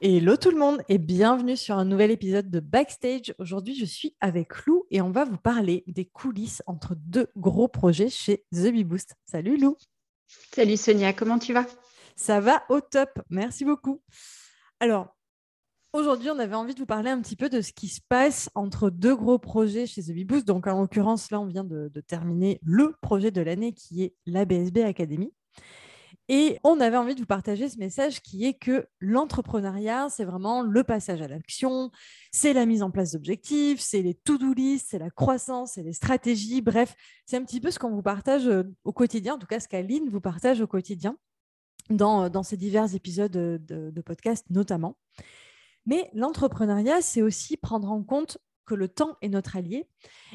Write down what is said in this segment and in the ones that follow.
Hello tout le monde et bienvenue sur un nouvel épisode de Backstage. Aujourd'hui, je suis avec Lou et on va vous parler des coulisses entre deux gros projets chez The Bee Boost. Salut Lou. Salut Sonia, comment tu vas? Ça va au top, merci beaucoup. Alors, aujourd'hui, on avait envie de vous parler un petit peu de ce qui se passe entre deux gros projets chez The Bee Boost. Donc, en l'occurrence, là, on vient de, de terminer le projet de l'année qui est la BSB Academy. Et on avait envie de vous partager ce message qui est que l'entrepreneuriat, c'est vraiment le passage à l'action, c'est la mise en place d'objectifs, c'est les to-do list, c'est la croissance, c'est les stratégies. Bref, c'est un petit peu ce qu'on vous partage euh, au quotidien, en tout cas ce qu'Aline vous partage au quotidien dans, euh, dans ces divers épisodes de, de podcast notamment. Mais l'entrepreneuriat, c'est aussi prendre en compte que le temps est notre allié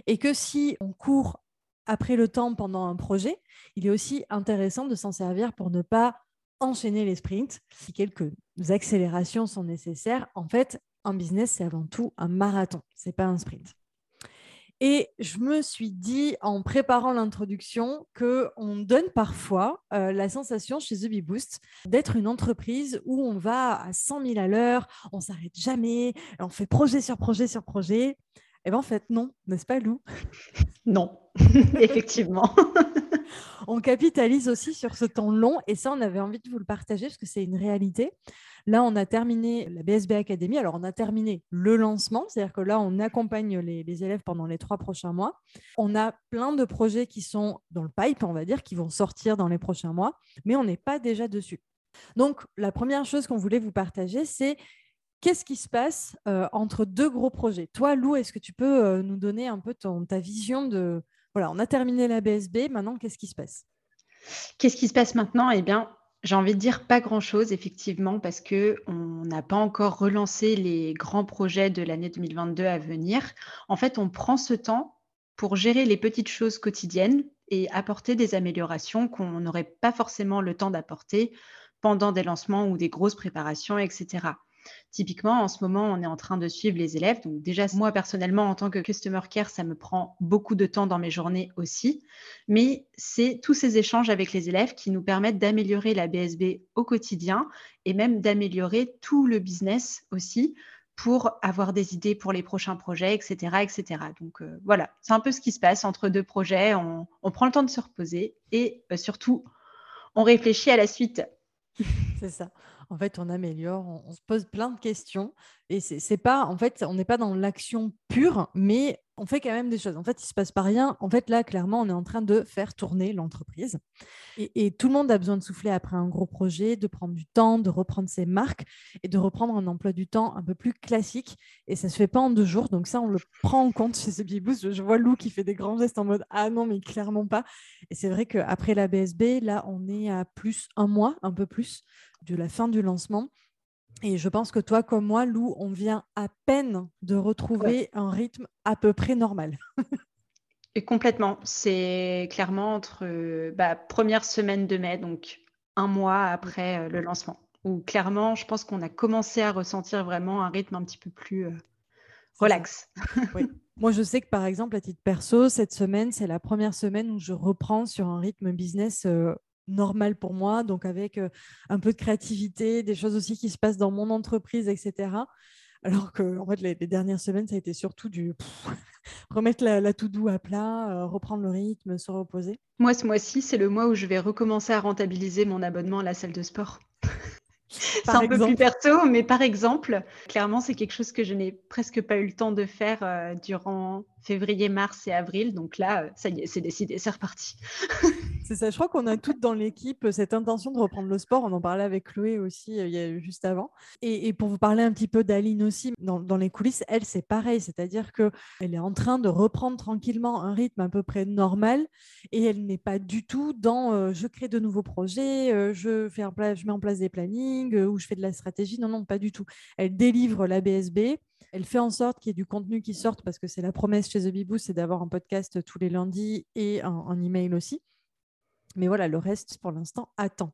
et que si on court après le temps pendant un projet, il est aussi intéressant de s'en servir pour ne pas enchaîner les sprints. Si quelques accélérations sont nécessaires, en fait, un business, c'est avant tout un marathon, ce n'est pas un sprint. Et je me suis dit en préparant l'introduction qu'on donne parfois euh, la sensation chez The Bee Boost d'être une entreprise où on va à 100 000 à l'heure, on s'arrête jamais, on fait projet sur projet sur projet. Eh bien, en fait, non, n'est-ce pas, Lou? Non, effectivement. on capitalise aussi sur ce temps long et ça, on avait envie de vous le partager parce que c'est une réalité. Là, on a terminé la BSB Academy. Alors, on a terminé le lancement, c'est-à-dire que là, on accompagne les, élèves pendant les trois prochains mois. On a plein de projets qui sont dans le pipe, on va dire, qui vont sortir dans les prochains mois, mais on n'est pas déjà dessus. Donc, la première chose qu'on voulait vous partager, c'est Qu'est-ce qui se passe euh, entre deux gros projets? Toi, Lou, est-ce que tu peux euh, nous donner un peu ton, ta vision de... Voilà, on a terminé la BSB, maintenant, qu'est-ce qui se passe? Qu'est-ce qui se passe maintenant? Eh bien, j'ai envie de dire pas grand-chose, effectivement, parce qu'on n'a pas encore relancé les grands projets de l'année 2022 à venir. En fait, on prend ce temps pour gérer les petites choses quotidiennes et apporter des améliorations qu'on n'aurait pas forcément le temps d'apporter pendant des lancements ou des grosses préparations, etc. Typiquement, en ce moment, on est en train de suivre les élèves. Donc déjà, moi personnellement, en tant que customer care, ça me prend beaucoup de temps dans mes journées aussi. Mais c'est tous ces échanges avec les élèves qui nous permettent d'améliorer la BSB au quotidien et même d'améliorer tout le business aussi pour avoir des idées pour les prochains projets, etc. etc. Donc euh, voilà, c'est un peu ce qui se passe entre deux projets. On, prend le temps de se reposer et euh, surtout, on réfléchit à la suite. C'est ça en fait, on améliore, on, se pose plein de questions. Et c'est pas, en fait, on n'est pas dans l'action pure, mais on fait quand même des choses. En fait, il se passe pas rien. En fait, là, clairement, on est en train de faire tourner l'entreprise. Et, tout le monde a besoin de souffler après un gros projet, de prendre du temps, de reprendre ses marques et de reprendre un emploi du temps un peu plus classique. Et ça se fait pas en deux jours. Donc ça, on le prend en compte chez ce Boost. Je vois Lou qui fait des grands gestes en mode ah non, mais clairement pas. Et c'est vrai qu'après la BSB, là, on est à plus un mois, un peu plus de la fin du lancement. Et je pense que toi, comme moi, Lou, on vient à peine de retrouver un rythme à peu près normal. Et complètement. C'est clairement entre euh, bah, première semaine de mai, donc un mois après euh, le lancement, où clairement, je pense qu'on a commencé à ressentir vraiment un rythme un petit peu plus euh, relax. Moi, je sais que par exemple, à titre perso, cette semaine, c'est la première semaine où je reprends sur un rythme business normal pour moi, donc avec un peu de créativité, des choses aussi qui se passent dans mon entreprise, etc. Alors que en fait, les, dernières semaines, ça a été surtout du remettre la, tout doux à plat, reprendre le rythme, se reposer. Moi, ce mois-ci, c'est le mois où je vais recommencer à rentabiliser mon abonnement à la salle de sport. c'est un peu plus perso, mais par exemple, clairement, c'est quelque chose que je n'ai presque pas eu le temps de faire durant février, mars et avril. Donc là, ça y est, c'est décidé, c'est reparti. c'est ça, je crois qu'on a toutes dans l'équipe cette intention de reprendre le sport. On en parlait avec Chloé aussi il y a, juste avant. Et, pour vous parler un petit peu d'Aline aussi, dans, les coulisses, elle, c'est pareil. C'est-à-dire qu'elle est en train de reprendre tranquillement un rythme à peu près normal et elle n'est pas du tout dans je crée de nouveaux projets, je, fais je mets en place des plannings ou je fais de la stratégie. Non, non, pas du tout. Elle délivre la BSB elle fait en sorte qu'il y ait du contenu qui sorte parce que c'est la promesse chez The Beboo, c'est d'avoir un podcast tous les lundis et un, email aussi. Mais voilà, le reste pour l'instant attend.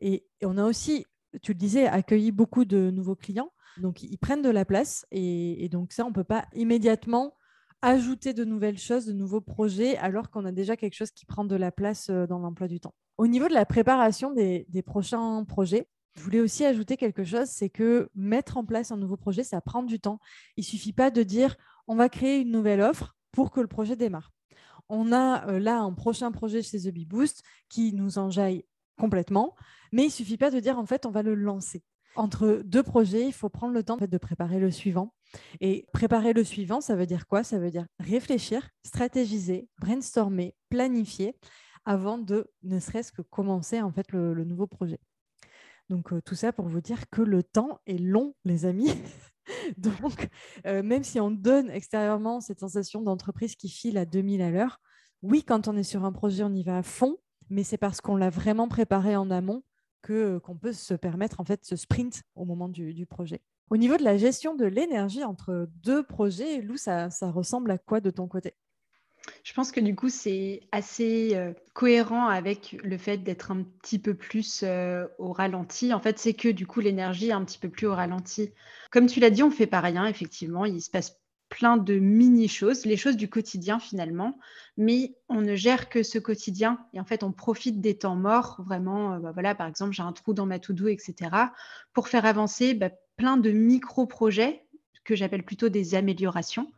Et, on a aussi, tu le disais, accueilli beaucoup de nouveaux clients. Donc ils prennent de la place et, donc ça, on ne peut pas immédiatement ajouter de nouvelles choses, de nouveaux projets, alors qu'on a déjà quelque chose qui prend de la place euh, dans l'emploi du temps. Au niveau de la préparation des prochains projets, je voulais aussi ajouter quelque chose, c'est que mettre en place un nouveau projet, ça prend du temps. Il ne suffit pas de dire on va créer une nouvelle offre pour que le projet démarre. On a euh, là un prochain projet chez The Bee Boost qui nous enjaille complètement, mais il ne suffit pas de dire en fait on va le lancer. Entre deux projets, il faut prendre le temps de préparer le suivant. Et préparer le suivant, ça veut dire quoi? Ça veut dire réfléchir, stratégiser, brainstormer, planifier avant de ne serait-ce que commencer en fait le nouveau projet. Donc tout ça pour vous dire que le temps est long, les amis. Donc même si on donne extérieurement cette sensation d'entreprise qui file à 2000 à l'heure, oui, quand on est sur un projet, on y va à fond, mais c'est parce qu'on l'a vraiment préparé en amont que qu'on peut se permettre en fait ce sprint au moment du, projet. Au niveau de la gestion de l'énergie entre deux projets, Lou, ça ressemble à quoi de ton côté? Je pense que du coup, c'est assez euh, cohérent avec le fait d'être un petit peu plus euh, au ralenti. En fait, c'est que du coup, l'énergie est un petit peu plus au ralenti. Comme tu l'as dit, on fait pas rien, effectivement. Il se passe plein de mini-choses, les choses du quotidien finalement, mais on ne gère que ce quotidien et en fait on profite des temps morts, vraiment, euh, bah, voilà, par exemple j'ai un trou dans ma to-do, etc., pour faire avancer bah, plein de micro-projets que j'appelle plutôt des améliorations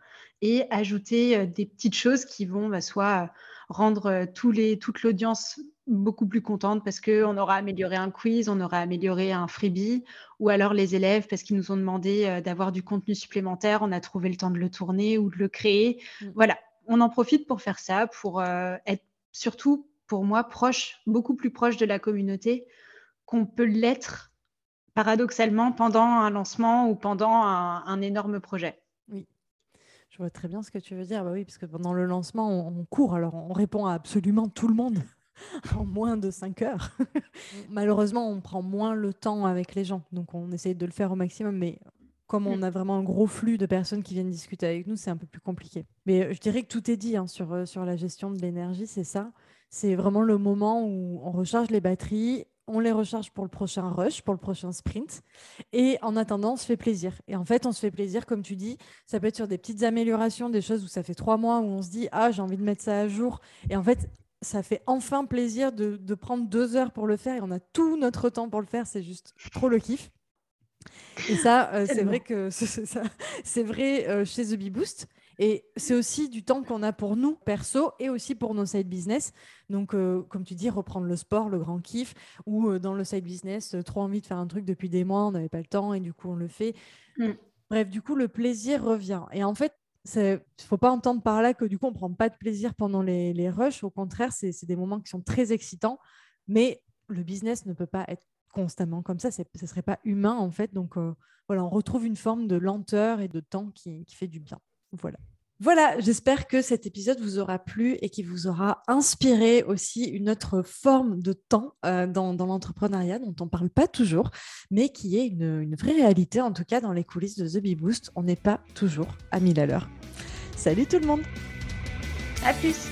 et ajouter euh, des petites choses qui vont bah, soit rendre euh, tous les, toute l'audience beaucoup plus contente parce qu'on aura amélioré un quiz, on aura amélioré un freebie, ou alors les élèves parce qu'ils nous ont demandé euh, d'avoir du contenu supplémentaire, on a trouvé le temps de le tourner ou de le créer. Mmh. Voilà, on en profite pour faire ça, pour être surtout pour moi proche, beaucoup plus proche de la communauté qu'on peut l'être paradoxalement pendant un lancement ou pendant un énorme projet. Je vois très bien ce que tu veux dire. Bah oui, parce que pendant le lancement, on, court. Alors, on répond à absolument tout le monde en moins de 5 heures. Malheureusement, on prend moins le temps avec les gens. Donc, on essaie de le faire au maximum. Mais comme on mm. a vraiment un gros flux de personnes qui viennent discuter avec nous, c'est un peu plus compliqué. Mais euh, je dirais que tout est dit hein, sur, euh, sur la gestion de l'énergie, c'est ça. C'est vraiment le moment où on recharge les batteries on les recharge pour le prochain rush, pour le prochain sprint. Et en attendant, on se fait plaisir. Et en fait, on se fait plaisir, comme tu dis, ça peut être sur des petites améliorations, des choses où ça fait trois mois, où on se dit, ah, j'ai envie de mettre ça à jour. Et en fait, ça fait enfin plaisir de, prendre deux heures pour le faire et on a tout notre temps pour le faire. C'est juste trop le kiff. Et ça, euh, c'est vrai que c'est vrai euh, chez The Bee Boost. Et c'est aussi du temps qu'on a pour nous, perso, et aussi pour nos side business. Donc, euh, comme tu dis, reprendre le sport, le grand kiff, ou euh, dans le side business, euh, trop envie de faire un truc depuis des mois, on n'avait pas le temps, et du coup, on le fait. Mm. Bref, du coup, le plaisir revient. Et en fait, il ne faut pas entendre par là que du coup, on ne prend pas de plaisir pendant les, les rushs. Au contraire, c'est des moments qui sont très excitants. Mais le business ne peut pas être constamment comme ça. Ce ne serait pas humain, en fait. Donc, voilà, on retrouve une forme de lenteur et de temps qui, qui fait du bien. Voilà. J'espère que cet épisode vous aura plu et qu'il vous aura inspiré aussi une autre forme de temps euh, dans, l'entrepreneuriat dont on ne parle pas toujours, mais qui est une, une, vraie réalité, en tout cas dans les coulisses de The Bee Boost. On n'est pas toujours à 1000 à l'heure. Salut tout le monde À plus